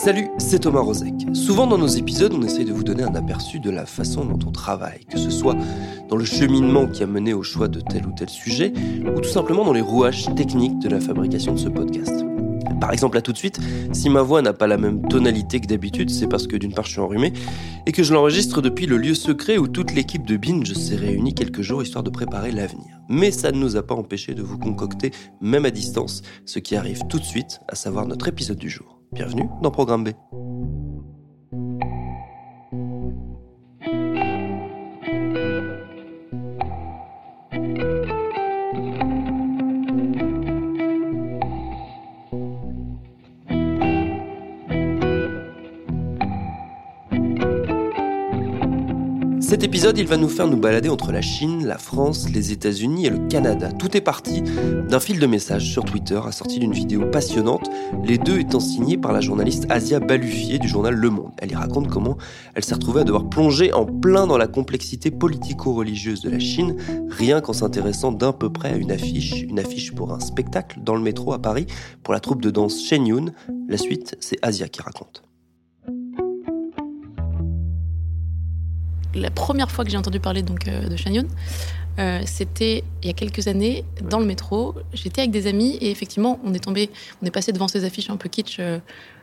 Salut, c'est Thomas Rozek. Souvent dans nos épisodes, on essaye de vous donner un aperçu de la façon dont on travaille, que ce soit dans le cheminement qui a mené au choix de tel ou tel sujet, ou tout simplement dans les rouages techniques de la fabrication de ce podcast. Par exemple, là tout de suite, si ma voix n'a pas la même tonalité que d'habitude, c'est parce que d'une part je suis enrhumé et que je l'enregistre depuis le lieu secret où toute l'équipe de Binge s'est réunie quelques jours histoire de préparer l'avenir. Mais ça ne nous a pas empêché de vous concocter, même à distance, ce qui arrive tout de suite, à savoir notre épisode du jour. Bienvenue dans Programme B. Cet épisode, il va nous faire nous balader entre la Chine, la France, les États-Unis et le Canada. Tout est parti d'un fil de messages sur Twitter assorti d'une vidéo passionnante, les deux étant signés par la journaliste Asia Balufier du journal Le Monde. Elle y raconte comment elle s'est retrouvée à devoir plonger en plein dans la complexité politico-religieuse de la Chine, rien qu'en s'intéressant d'un peu près à une affiche, une affiche pour un spectacle dans le métro à Paris pour la troupe de danse Shen Yun. La suite, c'est Asia qui raconte. La première fois que j'ai entendu parler donc, euh, de Shanyon, euh, c'était il y a quelques années dans le métro. J'étais avec des amis et effectivement, on est tombé, on est passé devant ces affiches un peu kitsch euh,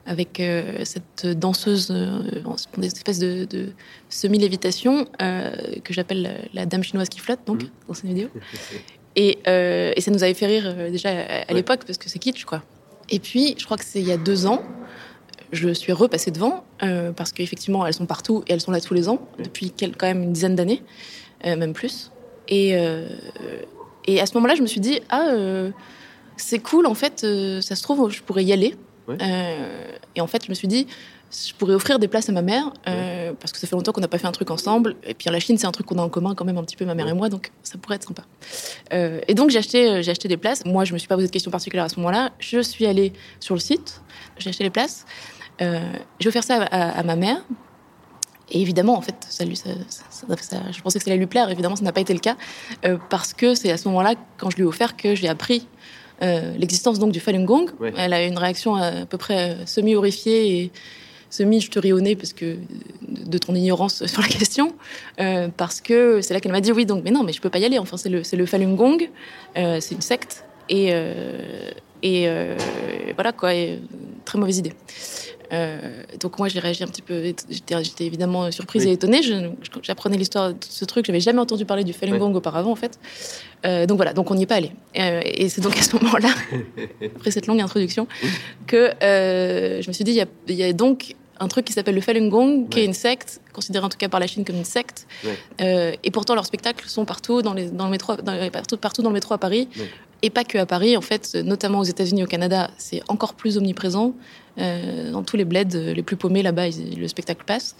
avec cette danseuse, une espèce de, de semi-lévitation que j'appelle la, dame chinoise qui flotte, donc, dans cette vidéo. Et, et, ça nous avait fait rire déjà à, l'époque parce que c'est kitsch, quoi. Et puis, je crois que c'est il y a deux ans, je suis repassée devant euh, parce qu'effectivement, elles sont partout et elles sont là tous les ans depuis quand même une dizaine d'années, euh, même plus. Et, euh, et à ce moment-là, je me suis dit ah c'est cool en fait, ça se trouve je pourrais y aller. et en fait, je me suis dit je pourrais offrir des places à ma mère parce que ça fait longtemps qu'on n'a pas fait un truc ensemble. Et puis la Chine, c'est un truc qu'on a en commun quand même un petit peu ma mère et moi, donc ça pourrait être sympa. et donc j'ai acheté, j'ai acheté des places. Moi, je me suis pas posé de questions particulières à ce moment-là. Je suis allée sur le site, j'ai acheté les places. Euh, j'ai offert ça à, ma mère. Et évidemment, en fait, ça lui, ça, je pensais que ça allait lui plaire. Évidemment, ça n'a pas été le cas. Euh, parce que c'est à ce moment-là, quand je lui ai offert, que j'ai appris euh, l'existence donc du Falun Gong. Elle a eu une réaction à, peu près semi-horrifiée et semi je te ris au nez parce que de ton ignorance sur la question parce que c'est là qu'elle m'a dit oui donc mais non mais je peux pas y aller enfin c'est le c'est le Falun Gong c'est une secte et et voilà quoi très mauvaise idée euh, donc moi j'ai réagi un petit peu, j'étais évidemment surprise et étonnée. J'apprenais l'histoire de ce truc, j'avais jamais entendu parler du Falun Gong auparavant en fait. Euh, donc voilà, donc on n'y est pas allé. Euh, et c'est donc à ce moment-là, après cette longue introduction, que je me suis dit il y, a, donc un truc qui s'appelle le Falun Gong, qui est une secte, considérée en tout cas par la Chine comme une secte. et pourtant leurs spectacles sont partout dans, les, dans le métro, partout, partout dans le métro à Paris. Et pas que à Paris, en fait, notamment aux États-Unis, au Canada, c'est encore plus omniprésent. Euh, dans tous les bleds les plus paumés là-bas, le spectacle passe.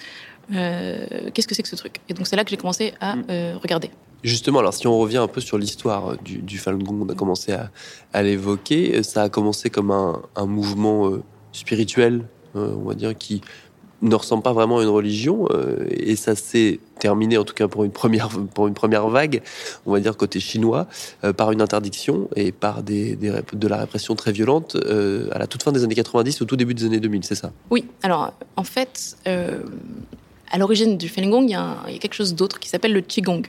Euh, qu'est-ce que c'est que ce truc? Et donc c'est là que j'ai commencé à mm. euh, regarder. Justement, alors si on revient un peu sur l'histoire du, du, Falun Gong, on a commencé à, l'évoquer. Ça a commencé comme un, un mouvement spirituel, on va dire, qui ne ressemble pas vraiment à une religion euh, et ça s'est terminé en tout cas pour une première pour une première vague on va dire côté chinois euh, par une interdiction et par des, de la répression très violente euh, à la toute fin des années 90 au tout début des années 2000 c'est ça? Oui alors en fait à l'origine du Falun Gong, il y, a il y a quelque chose d'autre qui s'appelle le Qigong,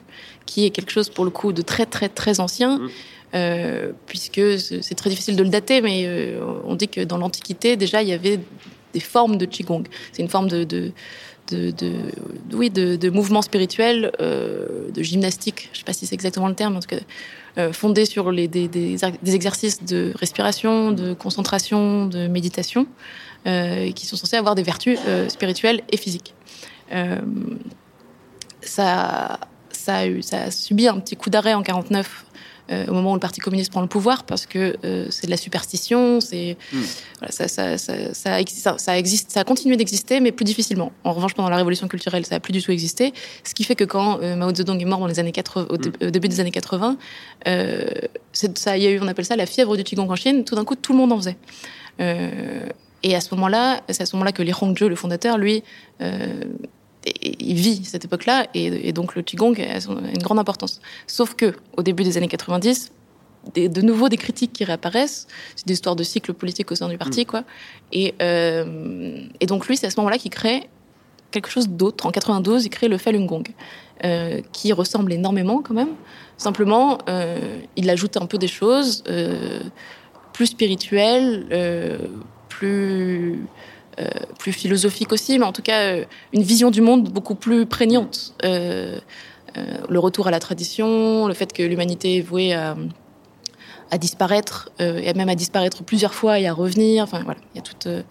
qui est quelque chose pour le coup de très très très ancien, mmh. puisque c'est très difficile de le dater, mais on dit que dans l'Antiquité déjà il y avait des formes de Qigong. C'est une forme de, de, de, oui, de, de mouvements spirituels, euh, de gymnastique, je ne sais pas si c'est exactement le terme, en tout cas, euh, fondés sur les, des, exercices de respiration, de concentration, de méditation, euh, qui sont censés avoir des vertus euh, spirituelles et physiques. Euh, ça, ça, a eu, ça a subi un petit coup d'arrêt en 49 euh, au moment où le Parti communiste prend le pouvoir, parce que euh, c'est de la superstition, c'est mm. voilà, ça, ça, ça, ça, existe, ça, existe, ça a continué d'exister, mais plus difficilement. En revanche, pendant la révolution culturelle, ça a plus du tout existé, ce qui fait que quand euh, Mao Zedong est mort dans les années 80, au, dé mm. au début des années 80, euh, ça, il y a eu, on appelle ça la fièvre du qigong en Chine. Tout d'un coup, tout le monde en faisait. Euh, et à ce moment-là, c'est à ce moment-là que Li Hongzhi, le fondateur, lui, euh, il vit cette époque-là, et, et, donc le Qigong a une grande importance. Sauf que, au début des années 90, des, de nouveau des critiques qui réapparaissent, c'est des histoires de cycle politique au sein du parti, mmh. quoi. Et, euh, et donc lui, c'est à ce moment-là qu'il crée quelque chose d'autre. En 92, il crée le Falun Gong, euh, qui ressemble énormément quand même. Simplement, euh, il ajoute un peu des choses plus spirituelles, plus plus philosophique aussi, mais en tout cas euh, une vision du monde beaucoup plus prégnante. Euh, le retour à la tradition, le fait que l'humanité est vouée à, disparaître, euh, et même à disparaître plusieurs fois et à revenir. Enfin voilà, il y a tout, euh,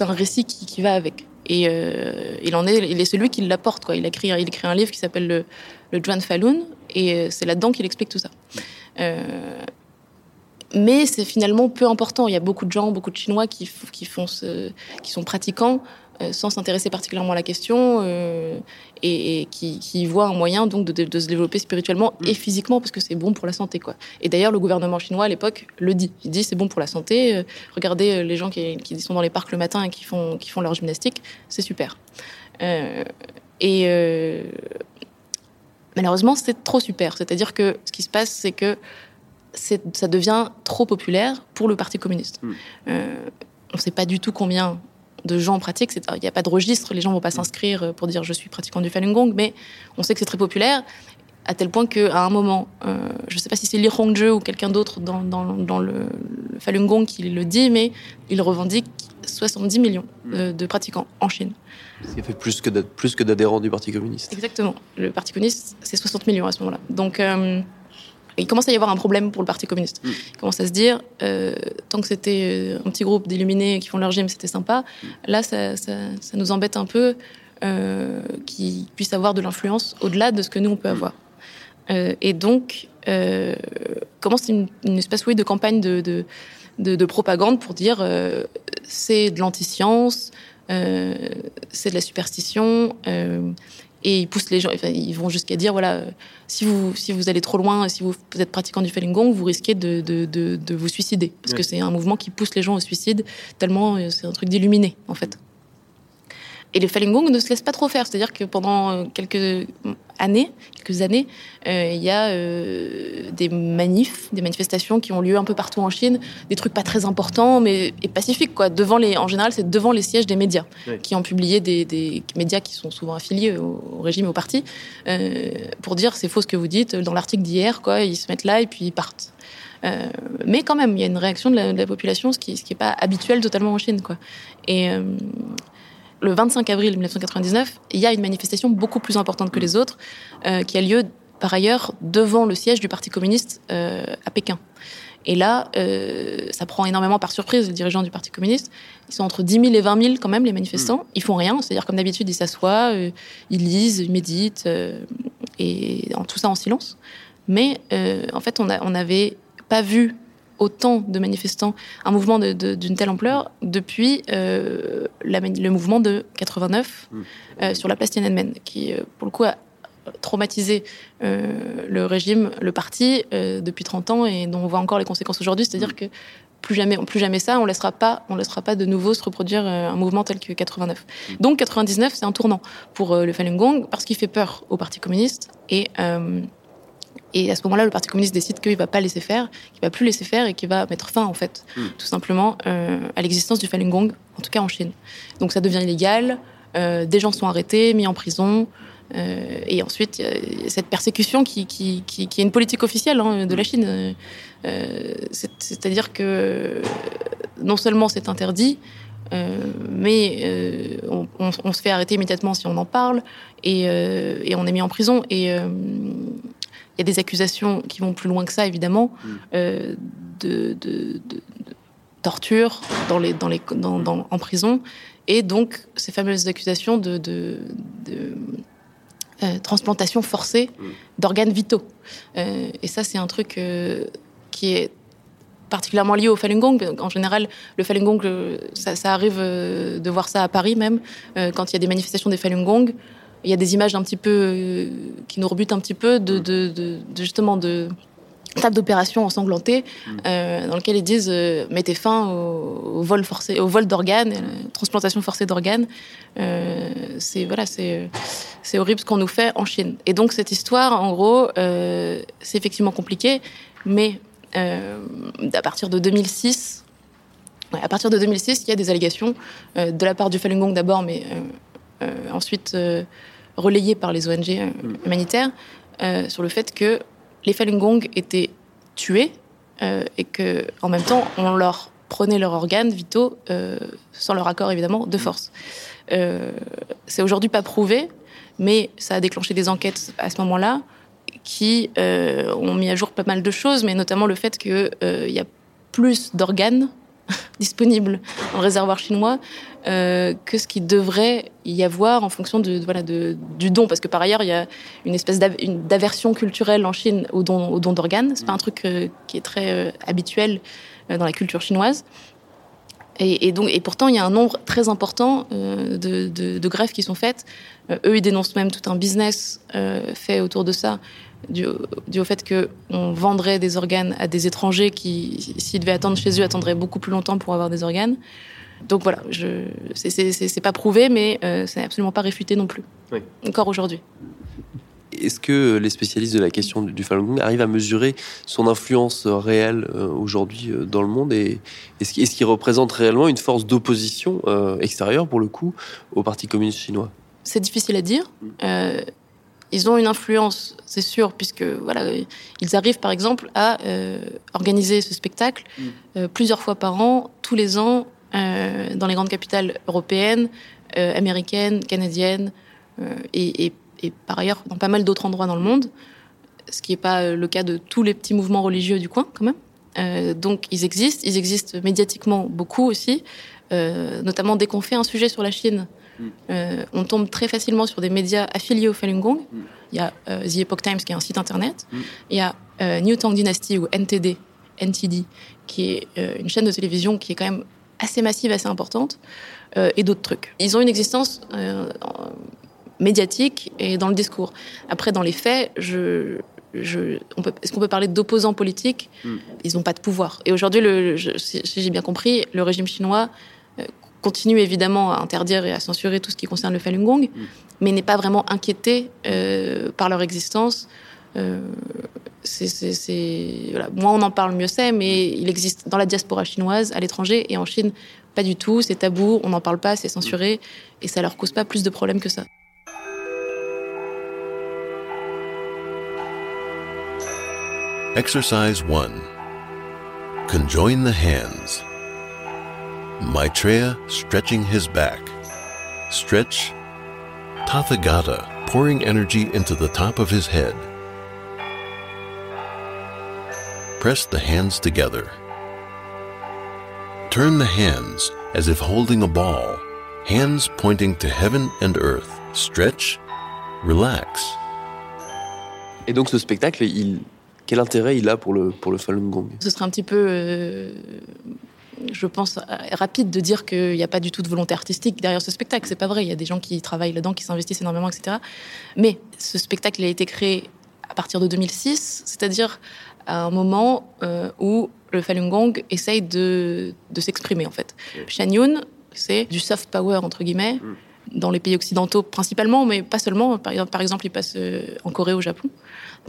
un récit qui, va avec. Et euh, il en est, il est celui qui l'apporte. Il écrit, il écrit un livre qui s'appelle le, le Falun, et c'est là-dedans qu'il explique tout ça. Euh, mais c'est finalement peu important. Il y a beaucoup de gens, beaucoup de Chinois qui, qui, font ce, qui sont pratiquants euh, sans s'intéresser particulièrement à la question euh, et, et qui, qui, voient un moyen donc de, de se développer spirituellement mmh. et physiquement parce que c'est bon pour la santé. Quoi. Et d'ailleurs, le gouvernement chinois à l'époque le dit. Il dit c'est bon pour la santé. Euh, regardez les gens qui, qui, sont dans les parcs le matin et qui font, qui font leur gymnastique, c'est super. Et malheureusement, c'est trop super. C'est-à-dire que ce qui se passe, c'est que ça devient trop populaire pour le Parti communiste. Mmh. Euh, on ne sait pas du tout combien de gens pratiquent. Il n'y a pas de registre, les gens ne vont pas s'inscrire pour dire je suis pratiquant du Falun Gong, mais on sait que c'est très populaire, à tel point qu'à un moment, euh, je ne sais pas si c'est Li Hongzhi ou quelqu'un d'autre dans, dans, dans, le, le Falun Gong qui le dit, mais il revendique 70 millions de, de pratiquants en Chine. Ce qui fait plus que plus que d'adhérents du Parti communiste. Exactement. Le Parti communiste, c'est 60 millions à ce moment-là. Donc, euh, il commence à y avoir un problème pour le Parti communiste. Mmh. Il commence à se dire, euh, tant que c'était un petit groupe d'illuminés qui font leur gym, c'était sympa. Mmh. Là, ça, ça, ça, nous embête un peu euh, qu'ils puissent avoir de l'influence au-delà de ce que nous, on peut avoir. Euh, et donc, euh, commence une, une, espèce oui, de campagne de, de, de, de propagande pour dire euh, c'est de l'anti-science, euh, c'est de la superstition et ils poussent les gens, enfin, ils vont jusqu'à dire voilà, si vous, si vous allez trop loin, si vous, êtes pratiquant du Falun Gong, vous risquez de, de, de, de vous suicider. Parce que c'est un mouvement qui pousse les gens au suicide, tellement euh, c'est un truc d'illuminé, en fait. Et le Falun Gong ne se laisse pas trop faire. C'est-à-dire que pendant quelques années, quelques années, euh, il y a euh, des manifs, des manifestations qui ont lieu un peu partout en Chine, des trucs pas très importants, mais et pacifiques quoi. Devant les, en général, c'est devant les sièges des médias oui. qui ont publié des, des, médias qui sont souvent affiliés au, au régime, au parti, euh, pour dire c'est faux ce que vous dites. Dans l'article d'hier, quoi, ils se mettent là et puis ils partent. Euh, mais quand même, il y a une réaction de la, de la population, ce qui n'est ce qui pas habituel totalement en Chine. Quoi. Et, euh, le 25 avril 1999, il y a une manifestation beaucoup plus importante que les autres euh, qui a lieu par ailleurs devant le siège du Parti communiste euh, à Pékin. Et là, euh, ça prend énormément par surprise les dirigeants du Parti communiste. Ils sont entre 10 000 et 20 000 quand même, les manifestants. Ils font rien, c'est-à-dire comme d'habitude, ils s'assoient, euh, ils lisent, ils méditent, et en, tout ça en silence. Mais en fait, on n'avait on pas vu autant de manifestants, un mouvement d'une de, telle ampleur depuis euh, la, le mouvement de 89 mmh. euh, sur la place Tiananmen, qui euh, pour le coup a traumatisé euh, le régime, le parti depuis 30 ans et dont on voit encore les conséquences aujourd'hui, c'est-à-dire mmh. que plus jamais, plus jamais ça, on laissera pas, on laissera pas de nouveau se reproduire un mouvement tel que 89. Mmh. Donc 99, c'est un tournant pour le Falun Gong parce qu'il fait peur au Parti communiste et et à ce moment-là, le Parti communiste décide qu'il ne va pas laisser faire, qu'il ne va plus laisser faire et qu'il va mettre fin, en fait, mm. tout simplement, euh, à l'existence du Falun Gong, en tout cas en Chine. Donc ça devient illégal, euh, des gens sont arrêtés, mis en prison, euh, et ensuite, il y a cette persécution qui, qui, qui, qui est une politique officielle hein, de la Chine. Euh, C'est-à-dire que non seulement c'est interdit, mais on, se fait arrêter immédiatement si on en parle et, on est mis en prison. Et y a des accusations qui vont plus loin que ça, évidemment, mm. de, torture dans les, dans les, dans, en prison. Et donc, ces fameuses accusations de, euh, transplantation forcée mm. d'organes vitaux. Euh, et ça, c'est un truc euh, qui est particulièrement lié au Falun Gong. En général, le Falun Gong, ça, ça arrive de voir ça à Paris même, quand il y a des manifestations des Falun Gong. Il y a des images un petit peu qui nous rebutent un petit peu de, de, de justement de table d'opération ensanglantée mm. euh, dans lequel ils disent euh, mettez fin au, vol forcé, au vol d'organes, euh, transplantation forcée d'organes. Euh, c'est voilà, c'est c'est horrible ce qu'on nous fait en Chine. Et donc cette histoire, en gros, euh, c'est effectivement compliqué, mais à partir de 2006, à partir de 2006, il y a des allégations de la part du Falun Gong d'abord, mais ensuite relayées par les ONG mm. humanitaires sur le fait que les Falun Gong étaient tués euh, et que en même temps on leur prenait leurs organes vitaux euh, sans leur accord évidemment de force. Euh, c'est aujourd'hui pas prouvé, mais ça a déclenché des enquêtes à ce moment-là qui ont mis à jour pas mal de choses, mais notamment le fait qu'il y a plus d'organes disponibles dans le réservoir chinois euh, que ce qui devrait y avoir en fonction de, voilà, de, du don. Parce que par ailleurs, il y a une espèce d'aversion culturelle en Chine au don, au don d'organes. Pas un truc euh, qui est très euh, habituel dans la culture chinoise. Et, donc, et pourtant, il y a un nombre très important de, de, de, greffes qui sont faites. eux, ils dénoncent même tout un business fait autour de ça dû, au fait qu'on vendrait des organes à des étrangers qui, s'ils devaient attendre chez eux, attendraient beaucoup plus longtemps pour avoir des organes. Donc voilà, je, c'est pas prouvé, mais euh, c'est absolument pas réfuté non plus. Encore aujourd'hui. Est-ce que les spécialistes de la question du Falun Gong arrivent à mesurer son influence réelle euh, aujourd'hui euh, dans le monde et est-ce qu'il représente réellement une force d'opposition extérieure pour le coup au Parti communiste chinois? C'est difficile à dire. Ils ont une influence, c'est sûr, puisque voilà, ils arrivent par exemple à euh, organiser ce spectacle mm. euh, plusieurs fois par an, tous les ans, euh, dans les grandes capitales européennes, américaines, canadiennes, et, et, et, par ailleurs dans pas mal d'autres endroits dans le monde, ce qui n'est pas le cas de tous les petits mouvements religieux du coin quand même. donc ils existent, ils existent médiatiquement beaucoup aussi, notamment dès qu'on fait un sujet sur la Chine. Euh, on tombe très facilement sur des médias affiliés au Falun Gong. Il y a euh, The Epoch Times qui est un site internet. Il y a euh, New Tang Dynasty ou NTD, NTD, qui est une chaîne de télévision qui est quand même assez massive, assez importante, et d'autres trucs. Ils ont une existence médiatique et dans le discours. Après, dans les faits, je, je, est-ce qu'on peut parler d'opposants politiques? Mm. Ils n'ont pas de pouvoir. Et aujourd'hui, si j'ai bien compris, le régime chinois continue évidemment à interdire et à censurer tout ce qui concerne le Falun Gong, mm. mais n'est pas vraiment inquiété euh, par leur existence. Euh, c'est, voilà. Moins on en parle, mieux c'est, mais il existe dans la diaspora chinoise, à l'étranger et en Chine, pas du tout. C'est tabou, on n'en parle pas, c'est censuré, et ça leur cause pas plus de problèmes que ça. Exercise 1. Conjoin the hands. Maitreya stretching his back. Stretch. Tathagata pouring energy into the top of his head. Press the hands together. Turn the hands as if holding a ball, hands pointing to heaven and earth. Stretch. Relax. Et donc ce spectacle, il, quel intérêt il a pour le, pour le Falun Gong Ce serait un petit peu euh, je pense, rapide de dire qu'il n'y a pas du tout de volonté artistique derrière ce spectacle. C'est pas vrai. Il y a des gens qui travaillent là-dedans, qui s'investissent énormément, etc. Mais ce spectacle il a été créé à partir de 2006, c'est-à-dire à un moment euh, où le Falun Gong essaye de, de s'exprimer, en fait. Shan Yun, c'est du soft power, entre guillemets, mm. dans les pays occidentaux principalement, mais pas seulement. Par exemple, ils passent euh, en Corée, au Japon,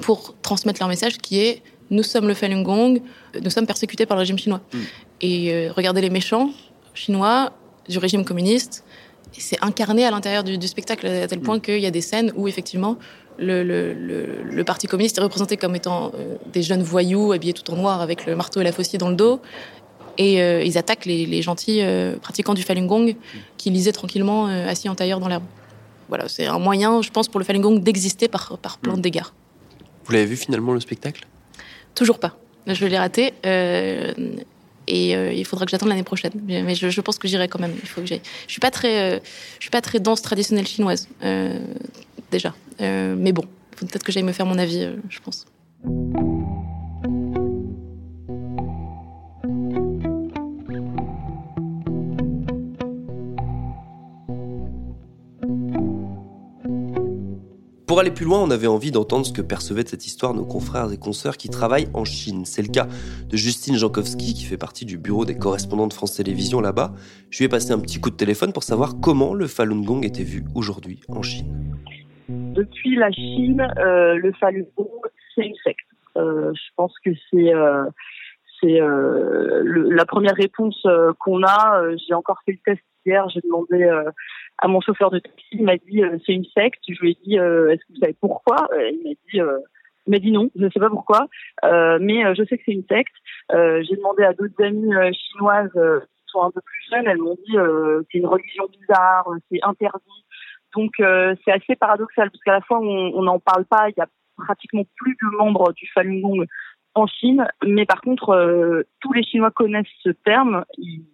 pour transmettre leur message qui est nous sommes le Falun Gong, nous sommes persécutés par le régime chinois. Mm. Et euh, regardez les méchants chinois du régime communiste, c'est incarné à l'intérieur du, du, spectacle à tel point mm. qu'il y a des scènes où effectivement le, le, le, le parti communiste est représenté comme étant euh, des jeunes voyous habillés tout en noir avec le marteau et la faucille dans le dos. Et ils attaquent les, gentils pratiquants du Falun Gong qui lisaient tranquillement assis en tailleur dans l'herbe. Voilà, c'est un moyen, je pense, pour le Falun Gong d'exister par, par plein d'égards. Vous l'avez vu finalement le spectacle? Toujours pas. Je l'ai raté. Et euh, il faudra que j'attende l'année prochaine. Mais je, pense que j'irai quand même. Il faut que Je suis pas très, euh, je suis pas très danse traditionnelle chinoise euh, déjà. mais bon, peut-être que j'aille me faire mon avis, je pense. Pour aller plus loin, on avait envie d'entendre ce que percevaient de cette histoire nos confrères et consoeurs qui travaillent en Chine. C'est le cas de Justine Jankowski qui fait partie du bureau des correspondants de France Télévisions là-bas. Je lui ai passé un petit coup de téléphone pour savoir comment le Falun Gong était vu aujourd'hui en Chine. Depuis la Chine, euh, le Falun Gong, c'est une secte. Euh, je pense que c'est euh, c'est la première réponse qu'on a. J'ai encore fait le test hier. J'ai demandé à mon chauffeur de taxi, il m'a dit euh, c'est une secte. Je lui ai dit euh, est-ce que vous savez pourquoi? Euh, Il m'a dit il m'a dit non, je ne sais pas pourquoi, mais je sais que c'est une secte. J'ai demandé à d'autres amies chinoises qui sont un peu plus jeunes, elles m'ont dit c'est une religion bizarre, c'est interdit. Donc c'est assez paradoxal parce qu'à la fois on n'en parle pas, il y a pratiquement plus de membres du Falun Gong en Chine, mais par contre tous les Chinois connaissent ce terme, ils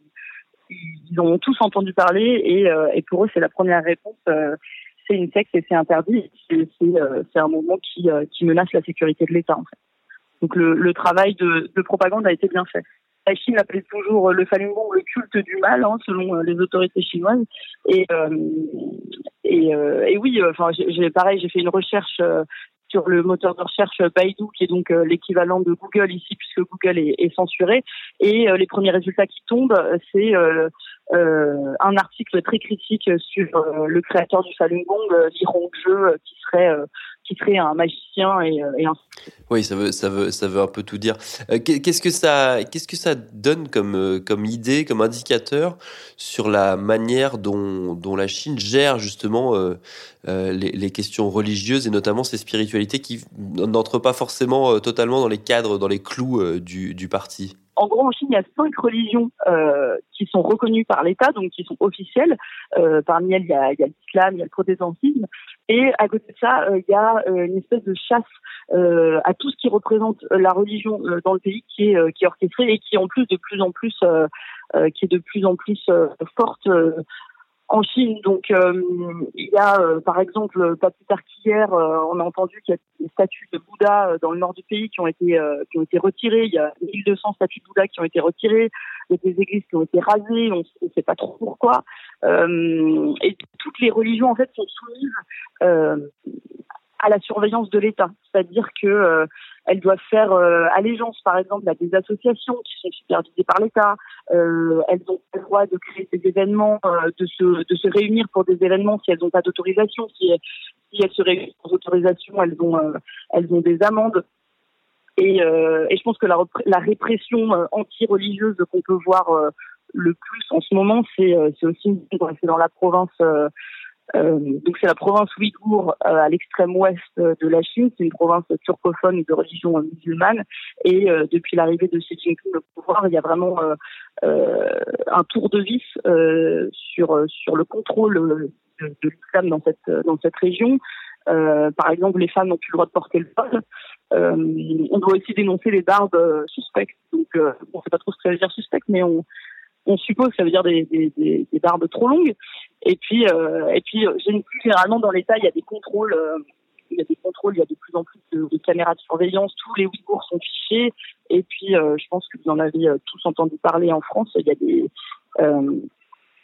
ils ont tous entendu parler et, euh, et pour eux c'est la première réponse. Euh, c'est une secte et c'est interdit. C'est euh, un mouvement qui, menace la sécurité de l'État en fait. Donc le, travail de, de, propagande a été bien fait. La Chine appelle toujours le Falun Gong le culte du mal, hein, selon les autorités chinoises. Et, oui, enfin, pareil, j'ai fait une recherche sur le moteur de recherche Baidu, qui est donc euh, l'équivalent de Google ici, puisque Google est, censuré. Et euh, les premiers résultats qui tombent, c'est euh, un article très critique sur le créateur du Falun Gong, Li Hongzhi, qui serait qui serait un magicien et, et un... Oui, ça veut, ça veut, ça veut un peu tout dire. qu'est-ce que ça, qu'est-ce que ça donne comme, comme idée, comme indicateur sur la manière dont, dont la Chine gère justement les, les, questions religieuses et notamment ces spiritualités qui n'entrent pas forcément totalement dans les cadres, dans les clous du, du parti? En gros, en Chine, il y a cinq religions euh, qui sont reconnues par l'État, donc qui sont officielles. Euh, parmi elles, il y a, l'islam, il y a le protestantisme. Et à côté de ça, euh, il y a une espèce de chasse à tout ce qui représente la religion dans le pays qui est, qui est orchestrée et qui en plus de plus en plus qui est de plus en plus forte en Chine. Donc, euh, il y a, euh, par exemple, pas plus tard qu'hier, euh, on a entendu qu'il y a des statues de Bouddha dans le nord du pays qui ont été qui ont été retirées. Il y a 1200 statues de Bouddha qui ont été retirées. Il y a des églises qui ont été rasées. On ne sait pas trop pourquoi. et toutes les religions, en fait, sont soumises à la surveillance de l'État. C'est-à-dire que elles doivent faire euh, allégeance, par exemple, à des associations qui sont supervisées par l'État. Euh, elles ont le droit de créer des événements, euh, de, se, réunir pour des événements si elles n'ont pas d'autorisation. Si, elles se réunissent sans autorisation, elles ont, elles ont des amendes. Et, je pense que la répression anti-religieuse qu'on peut voir le plus en ce moment, c'est aussi dans la province euh, donc c'est la province ouïghour euh, à l'extrême ouest euh, de la Chine. C'est une province turcophone de religion musulmane. Et depuis l'arrivée de Xi Jinping au pouvoir, il y a vraiment un tour de vis sur sur le contrôle de, de l'islam dans cette dans cette région. par exemple, les femmes n'ont plus le droit de porter le voile. on doit aussi dénoncer les barbes suspectes. Donc, on ne sait pas trop ce que ça veut dire suspect, mais on, on suppose que ça veut dire des, des, des barbes trop longues. Et puis, euh, et puis euh, généralement dans l'État, il y a des contrôles. Euh, il y a des contrôles, il y a de plus en plus de, caméras de surveillance. Tous les Ouïghours sont fichés. Et puis, euh, je pense que vous en avez tous entendu parler en France. Il y a des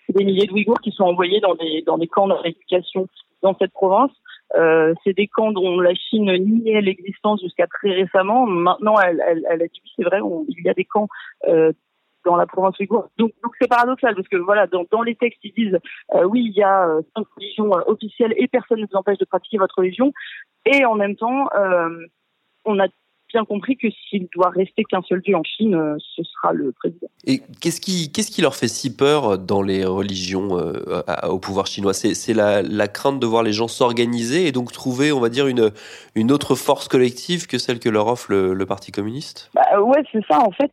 des milliers de Ouïghours qui sont envoyés dans des dans des camps de rééducation dans cette province. Euh, c'est des camps dont la Chine niait l'existence jusqu'à très récemment. Maintenant, elle, elle, elle a dit c'est vrai, il y a des camps euh, dans la province ouïghour. Donc, donc c'est paradoxal parce que voilà, dans, dans les textes ils disent euh, oui il y a euh, cinq religions euh, officielles et personne ne vous empêche de pratiquer votre religion, et en même temps on a bien compris que s'il doit rester qu'un seul dieu en Chine, ce sera le président. Et qu'est-ce qui, qu'est-ce qui leur fait si peur dans les religions au pouvoir chinois? C'est la, la, crainte de voir les gens s'organiser et donc trouver, on va dire, une, une autre force collective que celle que leur offre le, Parti communiste? Bah, Ouais, c'est ça. En fait,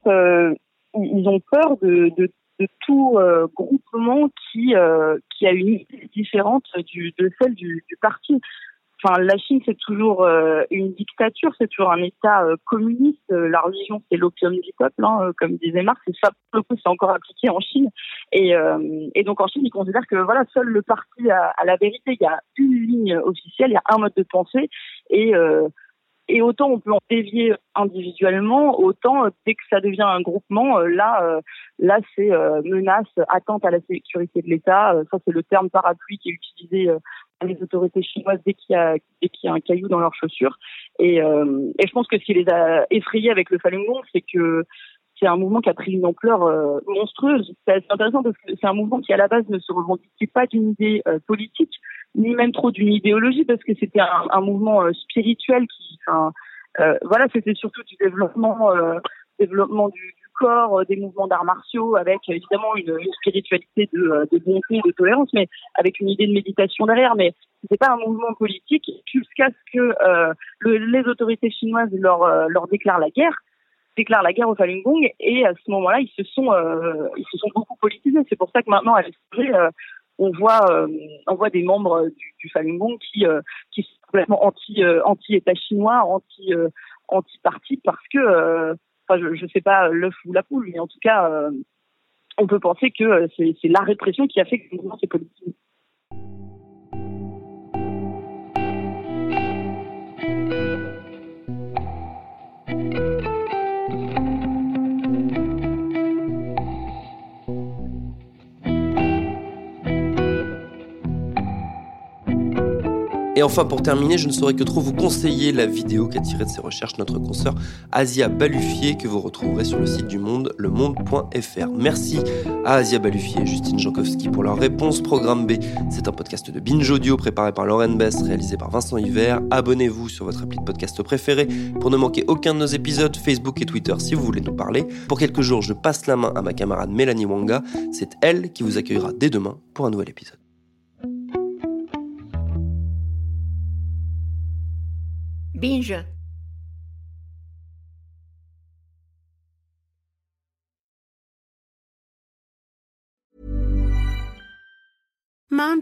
ils ont peur de, de, de tout groupement qui qui a une idée différente du, de celle du, du parti. Enfin, la Chine, c'est toujours une dictature, c'est toujours un État communiste. La religion, c'est l'opium du peuple, hein, comme disait Marx. Et ça, pour le coup, c'est encore appliqué en Chine. Et, et donc, en Chine, ils considèrent que voilà, seul le parti a, a, la vérité. Il y a une ligne officielle, il y a un mode de pensée. Et et autant on peut en dévier individuellement, autant euh, dès que ça devient un groupement, euh, là, euh, là c'est menace, attente à la sécurité de l'État. ça c'est le terme parapluie qui est utilisé par les autorités chinoises dès qu'il y a y a un caillou dans leurs chaussures. Et, et je pense que ce qui les a effrayés avec le Falun Gong, c'est que c'est un mouvement qui a pris une ampleur monstrueuse. C'est intéressant parce que c'est un mouvement qui à la base ne se revendiquait pas d'une idée politique, ni même trop d'une idéologie parce que c'était un, mouvement euh, spirituel qui, euh, voilà, c'était surtout du développement, euh, développement du, corps, euh, des mouvements d'arts martiaux, avec évidemment une, spiritualité de, de, bonté, de tolérance, mais avec une idée de méditation derrière. Mais c'était pas un mouvement politique jusqu'à ce que le, les autorités chinoises leur déclarent la guerre déclarent la guerre au Falun Gong et à ce moment-là ils se sont ils se sont beaucoup politisés c'est pour ça que maintenant à l'étranger on voit euh, on voit des membres du, Falun Gong qui euh, qui sont complètement anti euh, anti État chinois, anti anti parti parce que enfin je je sais pas l'œuf ou la poule mais en tout cas on peut penser que c'est la répression qui a fait que le mouvement s'est politisé. Et enfin, pour terminer, je ne saurais que trop vous conseiller la vidéo qu'a tirée de ses recherches notre consoeur Asia Balufier que vous retrouverez sur le site du Monde, lemonde.fr. Merci à Asia Balufier et Justine Jankowski pour leur réponse. Programme B, c'est un podcast de Binge Audio préparé par Lauren Bess, réalisé par Vincent Hiver. Abonnez-vous sur votre appli de podcast préféré pour ne manquer aucun de nos épisodes Facebook et Twitter si vous voulez nous parler. Pour quelques jours, je passe la main à ma camarade Mélanie Wanga. C'est elle qui vous accueillera dès demain pour un nouvel épisode. Binge.